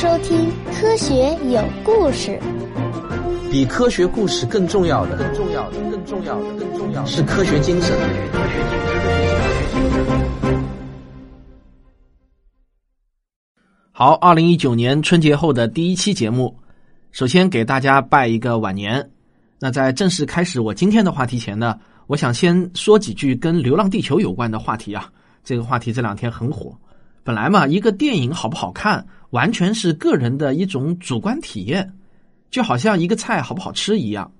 收听《科学有故事》。比科学故事更重要的，更重要的，更重要的，更重要的是科学精神。好，二零一九年春节后的第一期节目，首先给大家拜一个晚年。那在正式开始我今天的话题前呢，我想先说几句跟《流浪地球》有关的话题啊。这个话题这两天很火。本来嘛，一个电影好不好看，完全是个人的一种主观体验，就好像一个菜好不好吃一样。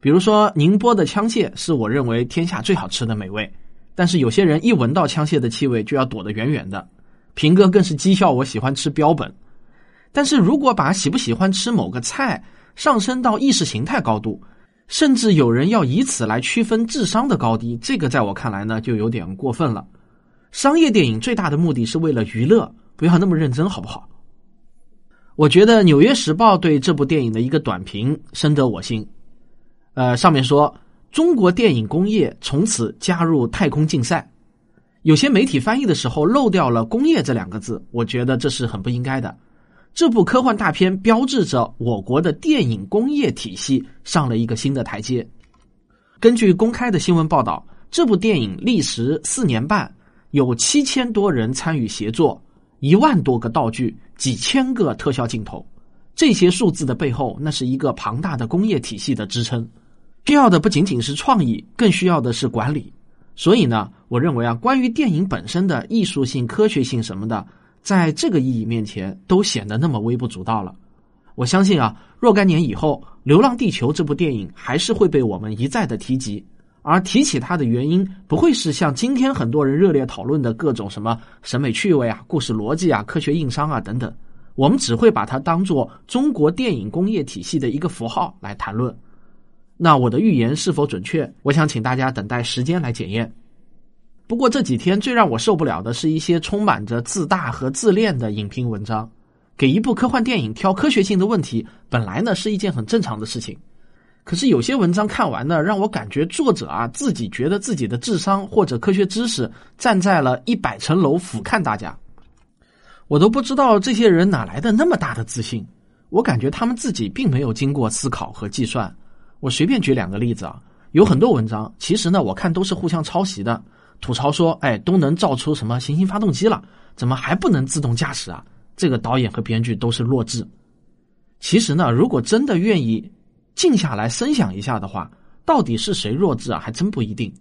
比如说，宁波的枪蟹是我认为天下最好吃的美味，但是有些人一闻到枪蟹的气味就要躲得远远的。平哥更是讥笑我喜欢吃标本。但是如果把喜不喜欢吃某个菜上升到意识形态高度，甚至有人要以此来区分智商的高低，这个在我看来呢，就有点过分了。商业电影最大的目的是为了娱乐，不要那么认真，好不好？我觉得《纽约时报》对这部电影的一个短评深得我心。呃，上面说中国电影工业从此加入太空竞赛。有些媒体翻译的时候漏掉了“工业”这两个字，我觉得这是很不应该的。这部科幻大片标志着我国的电影工业体系上了一个新的台阶。根据公开的新闻报道，这部电影历时四年半，有七千多人参与协作，一万多个道具，几千个特效镜头。这些数字的背后，那是一个庞大的工业体系的支撑。需要的不仅仅是创意，更需要的是管理。所以呢，我认为啊，关于电影本身的艺术性、科学性什么的，在这个意义面前，都显得那么微不足道了。我相信啊，若干年以后，《流浪地球》这部电影还是会被我们一再的提及，而提起它的原因，不会是像今天很多人热烈讨论的各种什么审美趣味啊、故事逻辑啊、科学硬伤啊等等，我们只会把它当做中国电影工业体系的一个符号来谈论。那我的预言是否准确？我想请大家等待时间来检验。不过这几天最让我受不了的是一些充满着自大和自恋的影评文章。给一部科幻电影挑科学性的问题，本来呢是一件很正常的事情。可是有些文章看完呢，让我感觉作者啊自己觉得自己的智商或者科学知识站在了一百层楼俯瞰大家。我都不知道这些人哪来的那么大的自信。我感觉他们自己并没有经过思考和计算。我随便举两个例子啊，有很多文章，其实呢，我看都是互相抄袭的，吐槽说，哎，都能造出什么行星发动机了，怎么还不能自动驾驶啊？这个导演和编剧都是弱智。其实呢，如果真的愿意静下来深想一下的话，到底是谁弱智啊？还真不一定。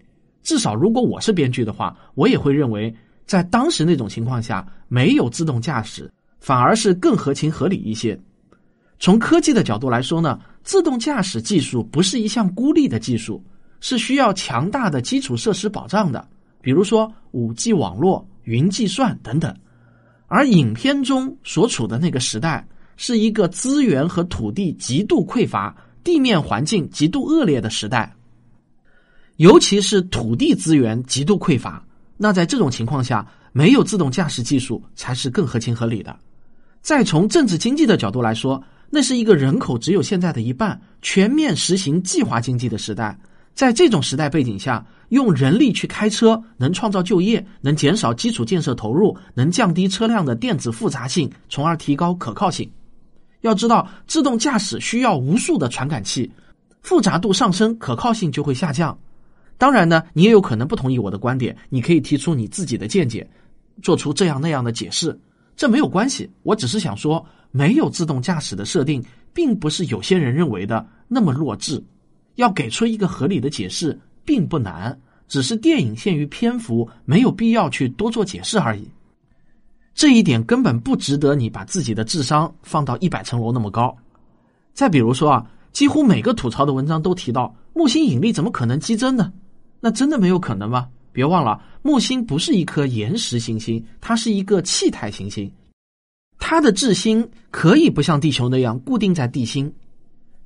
至少如果我是编剧的话，我也会认为，在当时那种情况下，没有自动驾驶反而是更合情合理一些。从科技的角度来说呢？自动驾驶技术不是一项孤立的技术，是需要强大的基础设施保障的，比如说五 G 网络、云计算等等。而影片中所处的那个时代，是一个资源和土地极度匮乏、地面环境极度恶劣的时代，尤其是土地资源极度匮乏。那在这种情况下，没有自动驾驶技术才是更合情合理的。再从政治经济的角度来说。那是一个人口只有现在的一半、全面实行计划经济的时代。在这种时代背景下，用人力去开车，能创造就业，能减少基础建设投入，能降低车辆的电子复杂性，从而提高可靠性。要知道，自动驾驶需要无数的传感器，复杂度上升，可靠性就会下降。当然呢，你也有可能不同意我的观点，你可以提出你自己的见解，做出这样那样的解释。这没有关系，我只是想说，没有自动驾驶的设定，并不是有些人认为的那么弱智。要给出一个合理的解释，并不难，只是电影限于篇幅，没有必要去多做解释而已。这一点根本不值得你把自己的智商放到一百层楼那么高。再比如说啊，几乎每个吐槽的文章都提到木星引力怎么可能激增呢？那真的没有可能吗？别忘了，木星不是一颗岩石行星，它是一个气态行星。它的质心可以不像地球那样固定在地心。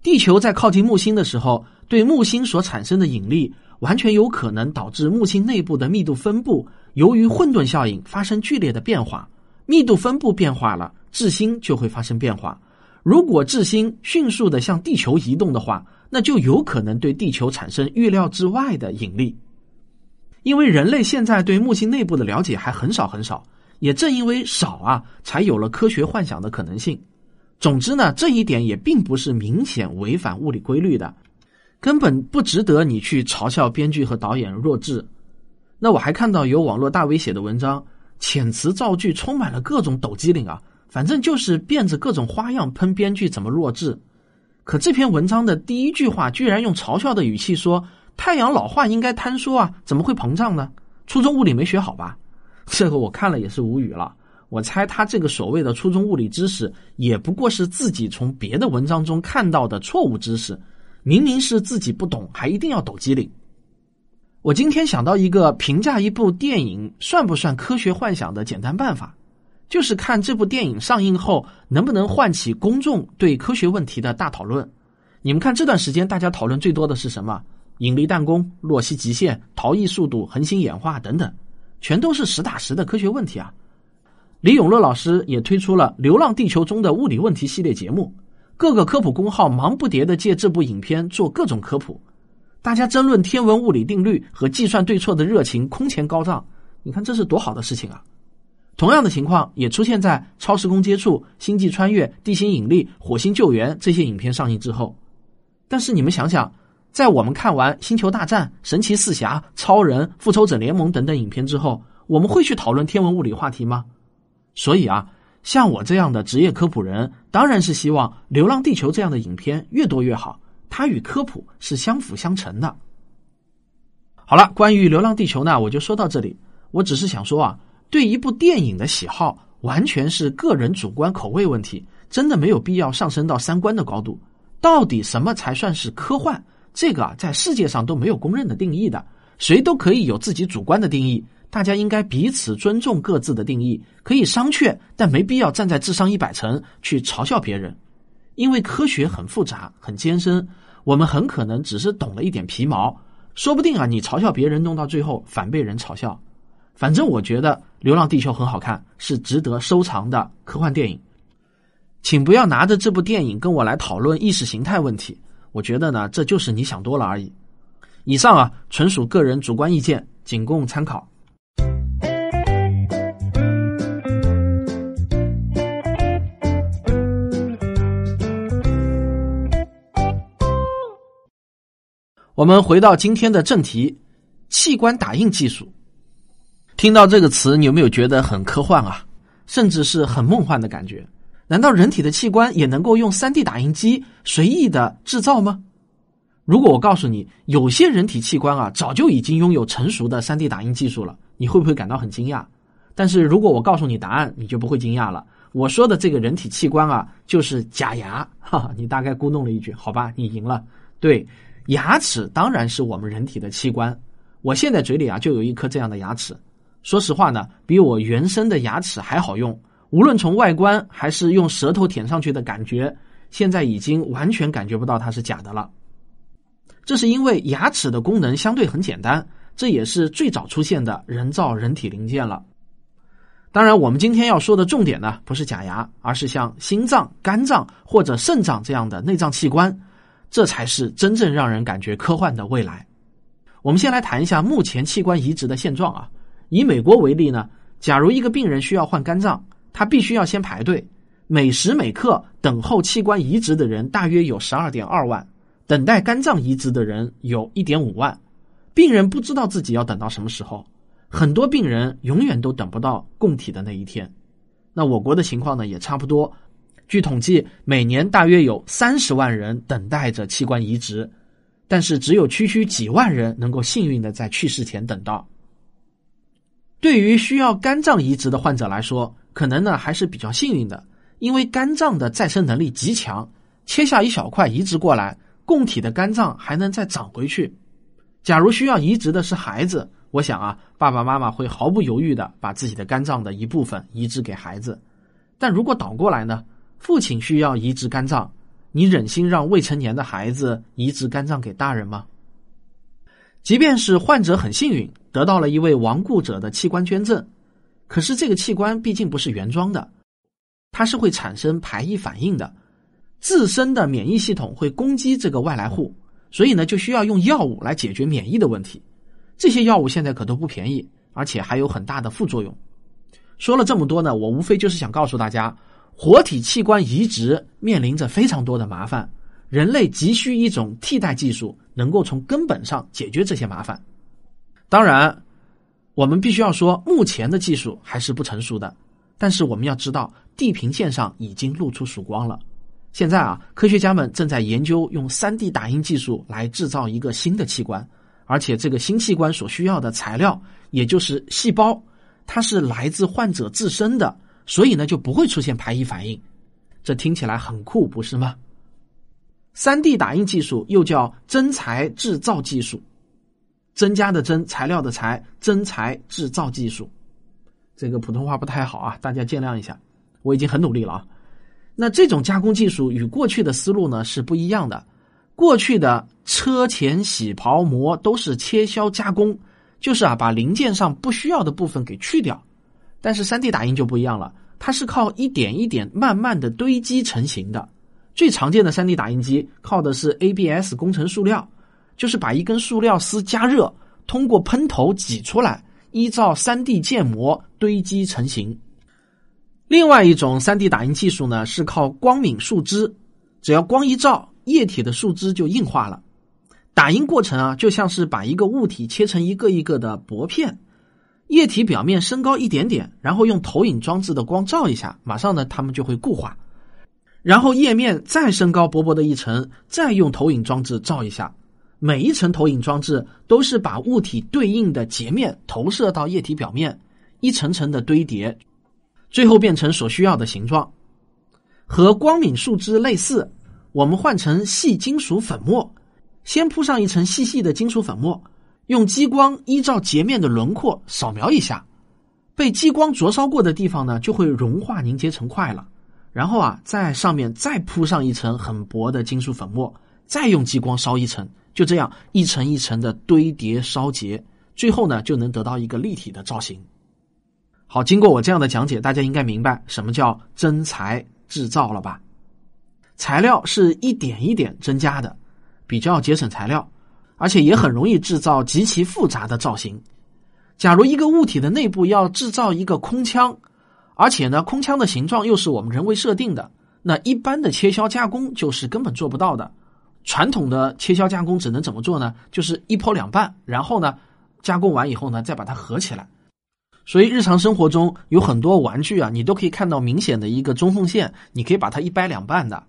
地球在靠近木星的时候，对木星所产生的引力，完全有可能导致木星内部的密度分布由于混沌效应发生剧烈的变化。密度分布变化了，质心就会发生变化。如果质心迅速的向地球移动的话，那就有可能对地球产生预料之外的引力。因为人类现在对木星内部的了解还很少很少，也正因为少啊，才有了科学幻想的可能性。总之呢，这一点也并不是明显违反物理规律的，根本不值得你去嘲笑编剧和导演弱智。那我还看到有网络大 V 写的文章，遣词造句充满了各种抖机灵啊，反正就是变着各种花样喷编剧怎么弱智。可这篇文章的第一句话居然用嘲笑的语气说：“太阳老化应该坍缩啊，怎么会膨胀呢？初中物理没学好吧？” 这个我看了也是无语了。我猜他这个所谓的初中物理知识，也不过是自己从别的文章中看到的错误知识。明明是自己不懂，还一定要抖机灵。我今天想到一个评价一部电影算不算科学幻想的简单办法，就是看这部电影上映后能不能唤起公众对科学问题的大讨论。你们看这段时间大家讨论最多的是什么？引力弹弓、洛希极限、逃逸速度、恒星演化等等，全都是实打实的科学问题啊。李永乐老师也推出了《流浪地球》中的物理问题系列节目，各个科普公号忙不迭的借这部影片做各种科普，大家争论天文物理定律和计算对错的热情空前高涨。你看这是多好的事情啊！同样的情况也出现在《超时空接触》《星际穿越》《地心引力》《火星救援》这些影片上映之后。但是你们想想，在我们看完《星球大战》《神奇四侠》《超人》《复仇者联盟》等等影片之后，我们会去讨论天文物理话题吗？所以啊，像我这样的职业科普人，当然是希望《流浪地球》这样的影片越多越好。它与科普是相辅相成的。好了，关于《流浪地球》呢，我就说到这里。我只是想说啊，对一部电影的喜好完全是个人主观口味问题，真的没有必要上升到三观的高度。到底什么才算是科幻？这个啊，在世界上都没有公认的定义的，谁都可以有自己主观的定义。大家应该彼此尊重各自的定义，可以商榷，但没必要站在智商一百层去嘲笑别人，因为科学很复杂、很艰深，我们很可能只是懂了一点皮毛，说不定啊，你嘲笑别人，弄到最后反被人嘲笑。反正我觉得《流浪地球》很好看，是值得收藏的科幻电影，请不要拿着这部电影跟我来讨论意识形态问题，我觉得呢，这就是你想多了而已。以上啊，纯属个人主观意见，仅供参考。我们回到今天的正题，器官打印技术。听到这个词，你有没有觉得很科幻啊？甚至是很梦幻的感觉？难道人体的器官也能够用三 D 打印机随意的制造吗？如果我告诉你，有些人体器官啊，早就已经拥有成熟的三 D 打印技术了，你会不会感到很惊讶？但是如果我告诉你答案，你就不会惊讶了。我说的这个人体器官啊，就是假牙。哈哈，你大概咕哝了一句，好吧，你赢了。对。牙齿当然是我们人体的器官，我现在嘴里啊就有一颗这样的牙齿。说实话呢，比我原生的牙齿还好用，无论从外观还是用舌头舔上去的感觉，现在已经完全感觉不到它是假的了。这是因为牙齿的功能相对很简单，这也是最早出现的人造人体零件了。当然，我们今天要说的重点呢，不是假牙，而是像心脏、肝脏或者肾脏这样的内脏器官。这才是真正让人感觉科幻的未来。我们先来谈一下目前器官移植的现状啊。以美国为例呢，假如一个病人需要换肝脏，他必须要先排队，每时每刻等候器官移植的人大约有十二点二万，等待肝脏移植的人有一点五万。病人不知道自己要等到什么时候，很多病人永远都等不到供体的那一天。那我国的情况呢，也差不多。据统计，每年大约有三十万人等待着器官移植，但是只有区区几万人能够幸运的在去世前等到。对于需要肝脏移植的患者来说，可能呢还是比较幸运的，因为肝脏的再生能力极强，切下一小块移植过来，供体的肝脏还能再长回去。假如需要移植的是孩子，我想啊，爸爸妈妈会毫不犹豫的把自己的肝脏的一部分移植给孩子。但如果倒过来呢？父亲需要移植肝脏，你忍心让未成年的孩子移植肝脏给大人吗？即便是患者很幸运得到了一位亡故者的器官捐赠，可是这个器官毕竟不是原装的，它是会产生排异反应的，自身的免疫系统会攻击这个外来户，所以呢就需要用药物来解决免疫的问题。这些药物现在可都不便宜，而且还有很大的副作用。说了这么多呢，我无非就是想告诉大家，活体器官移植面临着非常多的麻烦，人类急需一种替代技术，能够从根本上解决这些麻烦。当然，我们必须要说，目前的技术还是不成熟的。但是我们要知道，地平线上已经露出曙光了。现在啊，科学家们正在研究用 3D 打印技术来制造一个新的器官，而且这个新器官所需要的材料，也就是细胞，它是来自患者自身的，所以呢就不会出现排异反应。这听起来很酷，不是吗？3D 打印技术又叫增材制造技术，增加的增，材料的材，增材制造技术。这个普通话不太好啊，大家见谅一下。我已经很努力了啊。那这种加工技术与过去的思路呢是不一样的。过去的车钳、洗刨、磨都是切削加工，就是啊把零件上不需要的部分给去掉。但是 3D 打印就不一样了，它是靠一点一点慢慢的堆积成型的。最常见的 3D 打印机靠的是 ABS 工程塑料，就是把一根塑料丝加热，通过喷头挤出来。依照三 D 建模堆积成型。另外一种三 D 打印技术呢，是靠光敏树脂，只要光一照，液体的树脂就硬化了。打印过程啊，就像是把一个物体切成一个一个的薄片，液体表面升高一点点，然后用投影装置的光照一下，马上呢，它们就会固化。然后液面再升高薄薄的一层，再用投影装置照一下。每一层投影装置都是把物体对应的截面投射到液体表面，一层层的堆叠，最后变成所需要的形状。和光敏树脂类似，我们换成细金属粉末，先铺上一层细细的金属粉末，用激光依照截面的轮廓扫描一下，被激光灼烧过的地方呢就会融化凝结成块了。然后啊，在上面再铺上一层很薄的金属粉末，再用激光烧一层。就这样一层一层的堆叠烧结，最后呢就能得到一个立体的造型。好，经过我这样的讲解，大家应该明白什么叫增材制造了吧？材料是一点一点增加的，比较节省材料，而且也很容易制造极其复杂的造型。假如一个物体的内部要制造一个空腔，而且呢空腔的形状又是我们人为设定的，那一般的切削加工就是根本做不到的。传统的切削加工只能怎么做呢？就是一剖两半，然后呢，加工完以后呢，再把它合起来。所以日常生活中有很多玩具啊，你都可以看到明显的一个中缝线，你可以把它一掰两半的。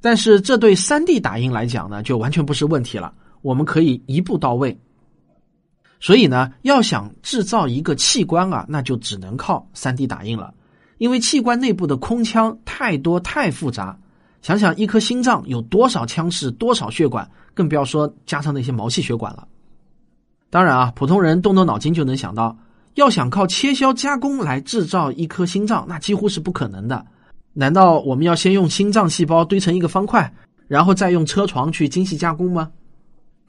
但是这对三 D 打印来讲呢，就完全不是问题了，我们可以一步到位。所以呢，要想制造一个器官啊，那就只能靠三 D 打印了，因为器官内部的空腔太多太复杂。想想一颗心脏有多少腔室、多少血管，更不要说加上那些毛细血管了。当然啊，普通人动动脑筋就能想到，要想靠切削加工来制造一颗心脏，那几乎是不可能的。难道我们要先用心脏细胞堆成一个方块，然后再用车床去精细加工吗？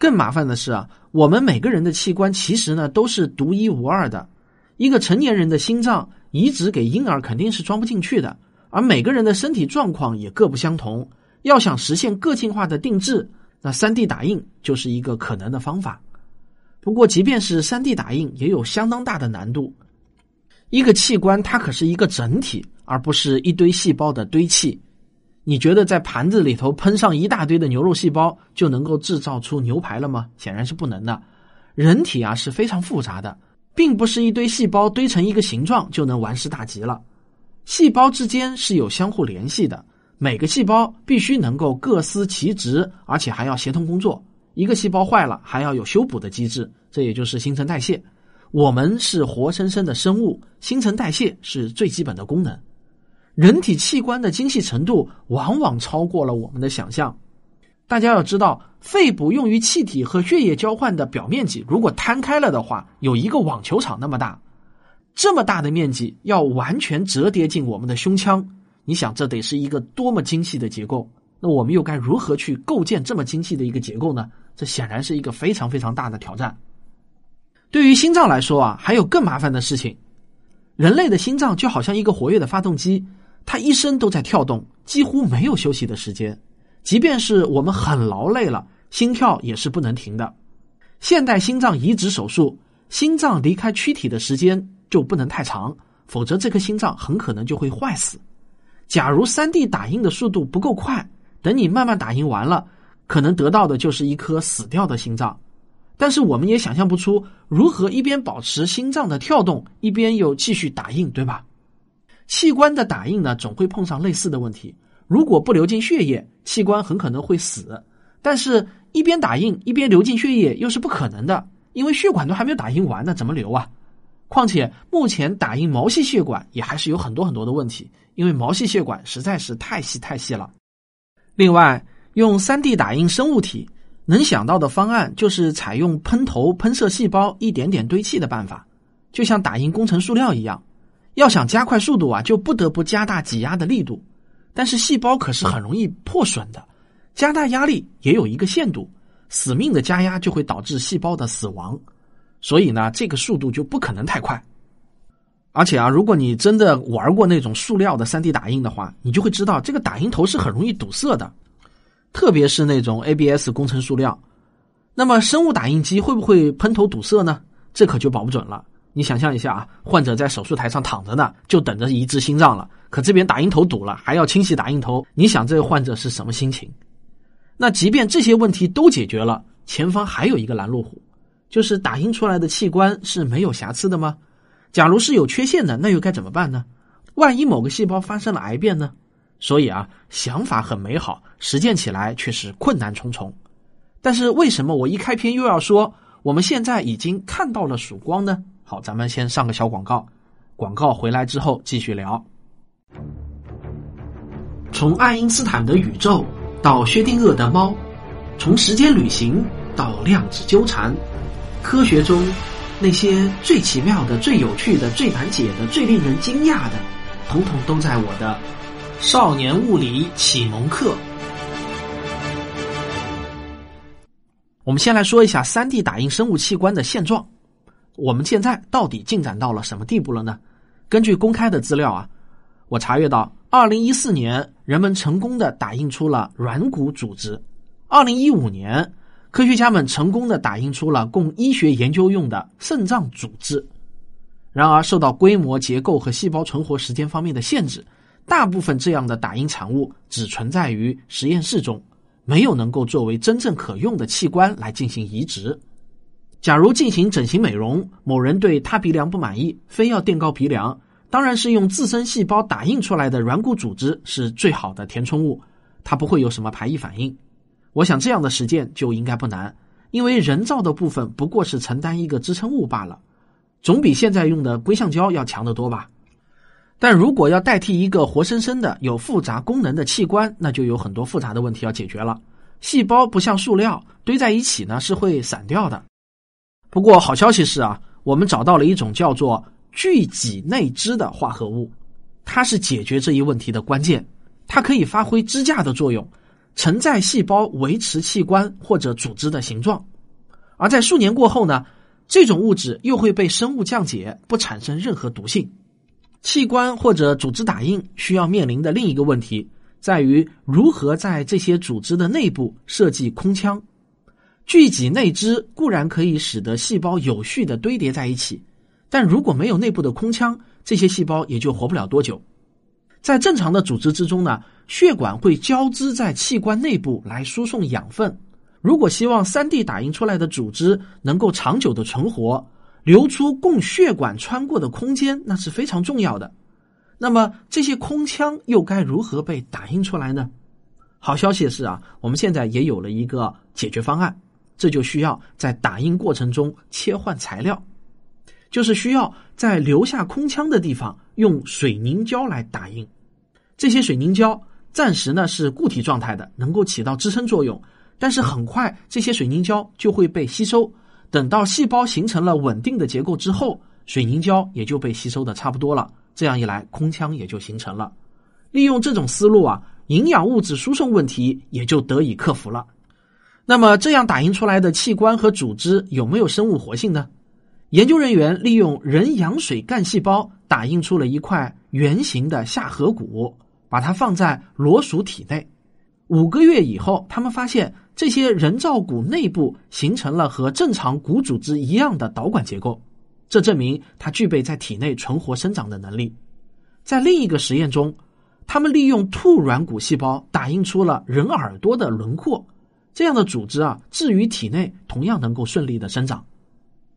更麻烦的是啊，我们每个人的器官其实呢都是独一无二的。一个成年人的心脏移植给婴儿肯定是装不进去的。而每个人的身体状况也各不相同，要想实现个性化的定制，那三 D 打印就是一个可能的方法。不过，即便是三 D 打印，也有相当大的难度。一个器官它可是一个整体，而不是一堆细胞的堆砌。你觉得在盘子里头喷上一大堆的牛肉细胞就能够制造出牛排了吗？显然是不能的。人体啊是非常复杂的，并不是一堆细胞堆成一个形状就能完事大吉了。细胞之间是有相互联系的，每个细胞必须能够各司其职，而且还要协同工作。一个细胞坏了，还要有修补的机制，这也就是新陈代谢。我们是活生生的生物，新陈代谢是最基本的功能。人体器官的精细程度往往超过了我们的想象。大家要知道，肺部用于气体和血液交换的表面积，如果摊开了的话，有一个网球场那么大。这么大的面积要完全折叠进我们的胸腔，你想这得是一个多么精细的结构？那我们又该如何去构建这么精细的一个结构呢？这显然是一个非常非常大的挑战。对于心脏来说啊，还有更麻烦的事情。人类的心脏就好像一个活跃的发动机，它一生都在跳动，几乎没有休息的时间。即便是我们很劳累了，心跳也是不能停的。现代心脏移植手术，心脏离开躯体的时间。就不能太长，否则这颗心脏很可能就会坏死。假如三 D 打印的速度不够快，等你慢慢打印完了，可能得到的就是一颗死掉的心脏。但是我们也想象不出如何一边保持心脏的跳动，一边又继续打印，对吧？器官的打印呢，总会碰上类似的问题。如果不流进血液，器官很可能会死。但是，一边打印一边流进血液又是不可能的，因为血管都还没有打印完呢，怎么流啊？况且，目前打印毛细血管也还是有很多很多的问题，因为毛细血管实在是太细太细了。另外，用三 D 打印生物体。能想到的方案就是采用喷头喷射细胞一点点堆砌的办法，就像打印工程塑料一样。要想加快速度啊，就不得不加大挤压的力度。但是细胞可是很容易破损的，加大压力也有一个限度，死命的加压就会导致细胞的死亡。所以呢，这个速度就不可能太快。而且啊，如果你真的玩过那种塑料的三 D 打印的话，你就会知道这个打印头是很容易堵塞的。特别是那种 ABS 工程塑料，那么生物打印机会不会喷头堵塞呢？这可就保不准了。你想象一下啊，患者在手术台上躺着呢，就等着移植心脏了，可这边打印头堵了，还要清洗打印头，你想这个患者是什么心情？那即便这些问题都解决了，前方还有一个拦路虎，就是打印出来的器官是没有瑕疵的吗？假如是有缺陷的，那又该怎么办呢？万一某个细胞发生了癌变呢？所以啊，想法很美好，实践起来却是困难重重。但是为什么我一开篇又要说我们现在已经看到了曙光呢？好，咱们先上个小广告，广告回来之后继续聊。从爱因斯坦的宇宙到薛定谔的猫，从时间旅行到量子纠缠，科学中那些最奇妙的、最有趣的、最难解的、最令人惊讶的，统统都在我的。少年物理启蒙课，我们先来说一下三 D 打印生物器官的现状。我们现在到底进展到了什么地步了呢？根据公开的资料啊，我查阅到，二零一四年人们成功的打印出了软骨组织；二零一五年，科学家们成功的打印出了供医学研究用的肾脏组织。然而，受到规模、结构和细胞存活时间方面的限制。大部分这样的打印产物只存在于实验室中，没有能够作为真正可用的器官来进行移植。假如进行整形美容，某人对他鼻梁不满意，非要垫高鼻梁，当然是用自身细胞打印出来的软骨组织是最好的填充物，它不会有什么排异反应。我想这样的实践就应该不难，因为人造的部分不过是承担一个支撑物罢了，总比现在用的硅橡胶要强得多吧。但如果要代替一个活生生的有复杂功能的器官，那就有很多复杂的问题要解决了。细胞不像塑料堆在一起呢，是会散掉的。不过好消息是啊，我们找到了一种叫做聚己内酯的化合物，它是解决这一问题的关键。它可以发挥支架的作用，承载细胞维持器官或者组织的形状。而在数年过后呢，这种物质又会被生物降解，不产生任何毒性。器官或者组织打印需要面临的另一个问题，在于如何在这些组织的内部设计空腔。聚集内脂固然可以使得细胞有序的堆叠在一起，但如果没有内部的空腔，这些细胞也就活不了多久。在正常的组织之中呢，血管会交织在器官内部来输送养分。如果希望三 D 打印出来的组织能够长久的存活。留出供血管穿过的空间，那是非常重要的。那么这些空腔又该如何被打印出来呢？好消息是啊，我们现在也有了一个解决方案。这就需要在打印过程中切换材料，就是需要在留下空腔的地方用水凝胶来打印。这些水凝胶暂时呢是固体状态的，能够起到支撑作用，但是很快这些水凝胶就会被吸收。等到细胞形成了稳定的结构之后，水凝胶也就被吸收的差不多了。这样一来，空腔也就形成了。利用这种思路啊，营养物质输送问题也就得以克服了。那么，这样打印出来的器官和组织有没有生物活性呢？研究人员利用人羊水干细胞打印出了一块圆形的下颌骨，把它放在裸鼠体内。五个月以后，他们发现。这些人造骨内部形成了和正常骨组织一样的导管结构，这证明它具备在体内存活生长的能力。在另一个实验中，他们利用兔软骨细胞打印出了人耳朵的轮廓，这样的组织啊，置于体内同样能够顺利的生长。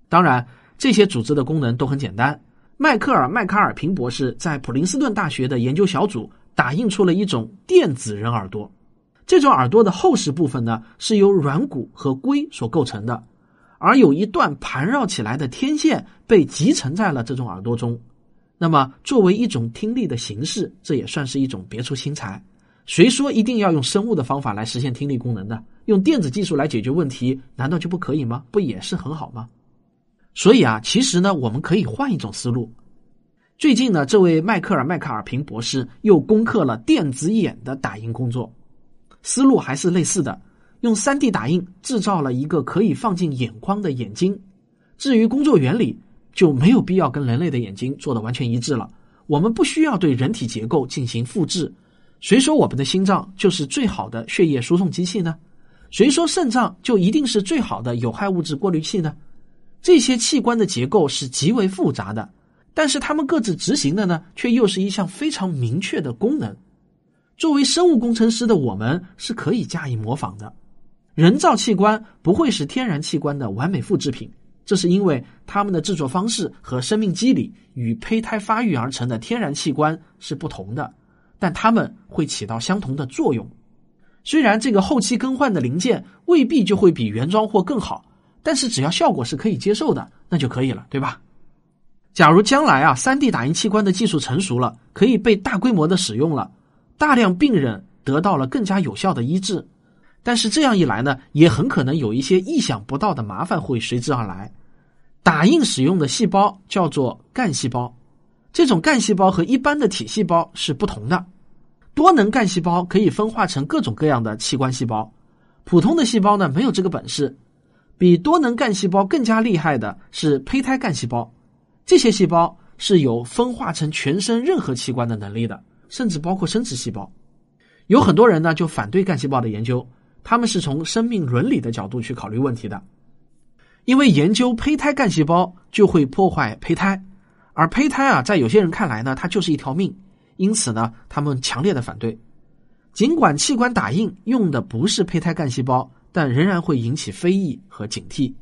当然，这些组织的功能都很简单。迈克尔·麦卡尔平博士在普林斯顿大学的研究小组打印出了一种电子人耳朵，这种耳朵的后实部分呢是由软骨和硅所构成的，而有一段盘绕起来的天线被集成在了这种耳朵中。那么，作为一种听力的形式，这也算是一种别出心裁。谁说一定要用生物的方法来实现听力功能的？用电子技术来解决问题，难道就不可以吗？不也是很好吗？所以啊，其实呢，我们可以换一种思路。最近呢，这位迈克尔·麦卡尔平博士又攻克了电子眼的打印工作，思路还是类似的，用 3D 打印制造了一个可以放进眼眶的眼睛。至于工作原理，就没有必要跟人类的眼睛做的完全一致了。我们不需要对人体结构进行复制。谁说我们的心脏就是最好的血液输送机器呢？谁说肾脏就一定是最好的有害物质过滤器呢？这些器官的结构是极为复杂的，但是它们各自执行的呢，却又是一项非常明确的功能。作为生物工程师的我们是可以加以模仿的。人造器官不会是天然器官的完美复制品，这是因为它们的制作方式和生命机理与胚胎发育而成的天然器官是不同的，但它们会起到相同的作用。虽然这个后期更换的零件未必就会比原装货更好。但是只要效果是可以接受的，那就可以了，对吧？假如将来啊，3D 打印器官的技术成熟了，可以被大规模的使用了，大量病人得到了更加有效的医治。但是这样一来呢，也很可能有一些意想不到的麻烦会随之而来。打印使用的细胞叫做干细胞，这种干细胞和一般的体细胞是不同的。多能干细胞可以分化成各种各样的器官细胞，普通的细胞呢没有这个本事。比多能干细胞更加厉害的是胚胎干细胞，这些细胞是有分化成全身任何器官的能力的，甚至包括生殖细胞。有很多人呢就反对干细胞的研究，他们是从生命伦理的角度去考虑问题的，因为研究胚胎干细胞就会破坏胚胎，而胚胎啊在有些人看来呢它就是一条命，因此呢他们强烈的反对。尽管器官打印用的不是胚胎干细胞。但仍然会引起非议和警惕。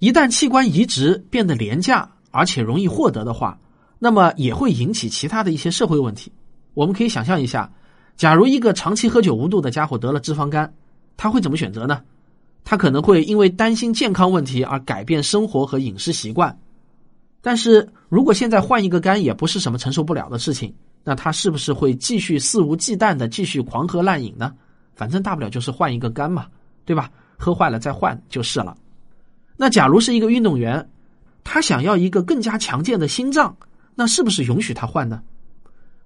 一旦器官移植变得廉价而且容易获得的话，那么也会引起其他的一些社会问题。我们可以想象一下，假如一个长期喝酒无度的家伙得了脂肪肝，他会怎么选择呢？他可能会因为担心健康问题而改变生活和饮食习惯。但是如果现在换一个肝也不是什么承受不了的事情，那他是不是会继续肆无忌惮的继续狂喝滥饮呢？反正大不了就是换一个肝嘛。对吧？喝坏了再换就是了。那假如是一个运动员，他想要一个更加强健的心脏，那是不是允许他换呢？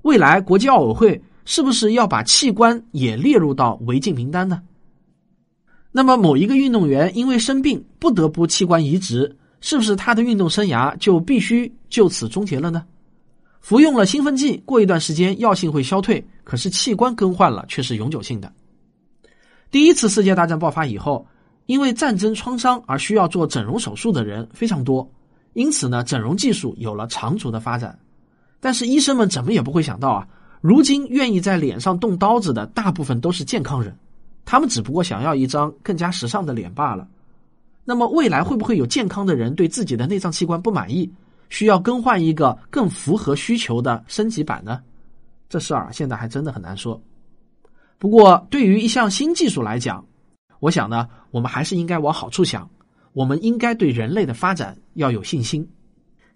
未来国际奥委会是不是要把器官也列入到违禁名单呢？那么某一个运动员因为生病不得不器官移植，是不是他的运动生涯就必须就此终结了呢？服用了兴奋剂，过一段时间药性会消退，可是器官更换了却是永久性的。第一次世界大战爆发以后，因为战争创伤而需要做整容手术的人非常多，因此呢，整容技术有了长足的发展。但是医生们怎么也不会想到啊，如今愿意在脸上动刀子的大部分都是健康人，他们只不过想要一张更加时尚的脸罢了。那么未来会不会有健康的人对自己的内脏器官不满意，需要更换一个更符合需求的升级版呢？这事儿现在还真的很难说。不过，对于一项新技术来讲，我想呢，我们还是应该往好处想。我们应该对人类的发展要有信心。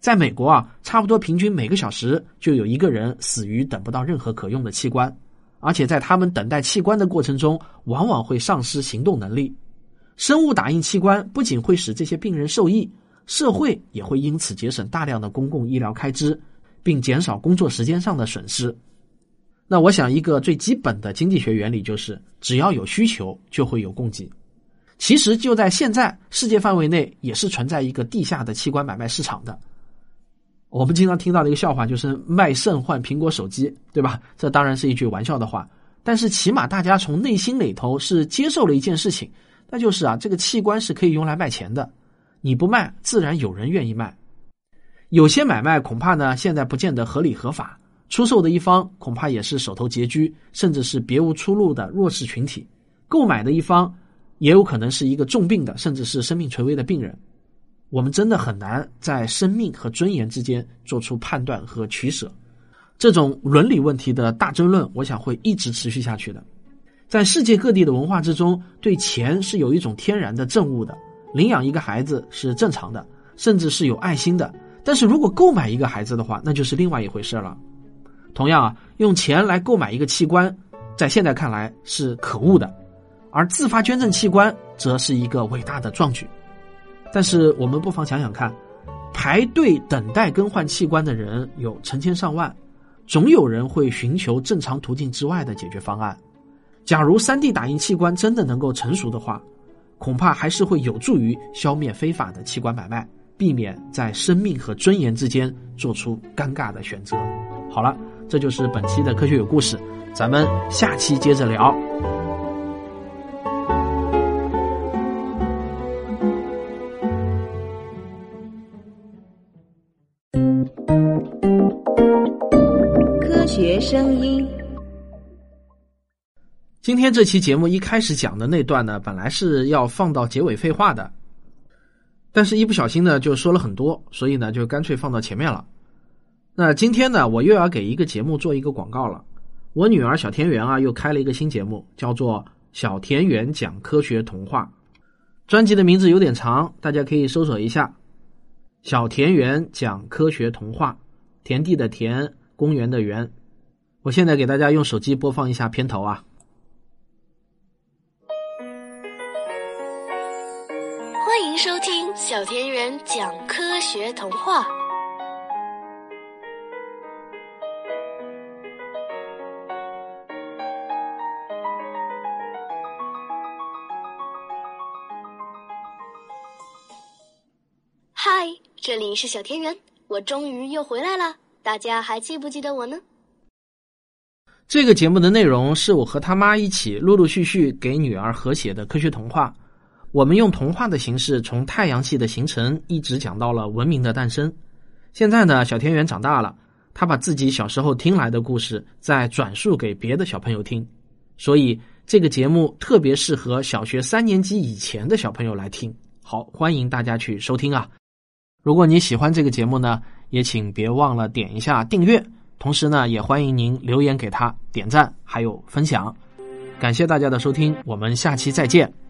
在美国啊，差不多平均每个小时就有一个人死于等不到任何可用的器官，而且在他们等待器官的过程中，往往会丧失行动能力。生物打印器官不仅会使这些病人受益，社会也会因此节省大量的公共医疗开支，并减少工作时间上的损失。那我想，一个最基本的经济学原理就是，只要有需求，就会有供给。其实就在现在，世界范围内也是存在一个地下的器官买卖市场的。我们经常听到的一个笑话就是卖肾换苹果手机，对吧？这当然是一句玩笑的话，但是起码大家从内心里头是接受了一件事情，那就是啊，这个器官是可以用来卖钱的。你不卖，自然有人愿意卖。有些买卖恐怕呢现在不见得合理合法，出售的一方恐怕也是手头拮据，甚至是别无出路的弱势群体；购买的一方也有可能是一个重病的，甚至是生命垂危的病人。我们真的很难在生命和尊严之间做出判断和取舍。这种伦理问题的大争论，我想会一直持续下去的。在世界各地的文化之中，对钱是有一种天然的憎恶的。领养一个孩子是正常的，甚至是有爱心的。但是如果购买一个孩子的话，那就是另外一回事了。同样啊，用钱来购买一个器官，在现在看来是可恶的，而自发捐赠器官则是一个伟大的壮举。但是我们不妨想想看，排队等待更换器官的人有成千上万。总有人会寻求正常途径之外的解决方案。假如 3D 打印器官真的能够成熟的话，恐怕还是会有助于消灭非法的器官买卖，避免在生命和尊严之间做出尴尬的选择。好了，这就是本期的科学有故事，咱们下期接着聊。科学声音。今天这期节目一开始讲的那段呢，本来是要放到结尾废话的，但是一不小心呢就说了很多，所以呢就干脆放到前面了。那今天呢，我又要给一个节目做一个广告了。我女儿小田园啊，又开了一个新节目，叫做《小田园讲科学童话》。专辑的名字有点长，大家可以搜索一下《小田园讲科学童话》，田地的田，公园的园。我现在给大家用手机播放一下片头啊！欢迎收听小田园讲科学童话。嗨，这里是小田园，我终于又回来了，大家还记不记得我呢？这个节目的内容是我和他妈一起陆陆续续给女儿合写的科学童话。我们用童话的形式，从太阳系的形成一直讲到了文明的诞生。现在呢，小田园长大了，他把自己小时候听来的故事再转述给别的小朋友听，所以这个节目特别适合小学三年级以前的小朋友来听。好，欢迎大家去收听啊！如果你喜欢这个节目呢，也请别忘了点一下订阅。同时呢，也欢迎您留言给他点赞，还有分享。感谢大家的收听，我们下期再见。